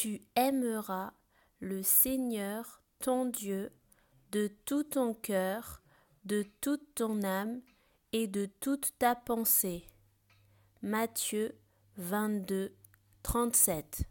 tu aimeras le Seigneur ton Dieu de tout ton cœur, de toute ton âme et de toute ta pensée. Matthieu 22, 37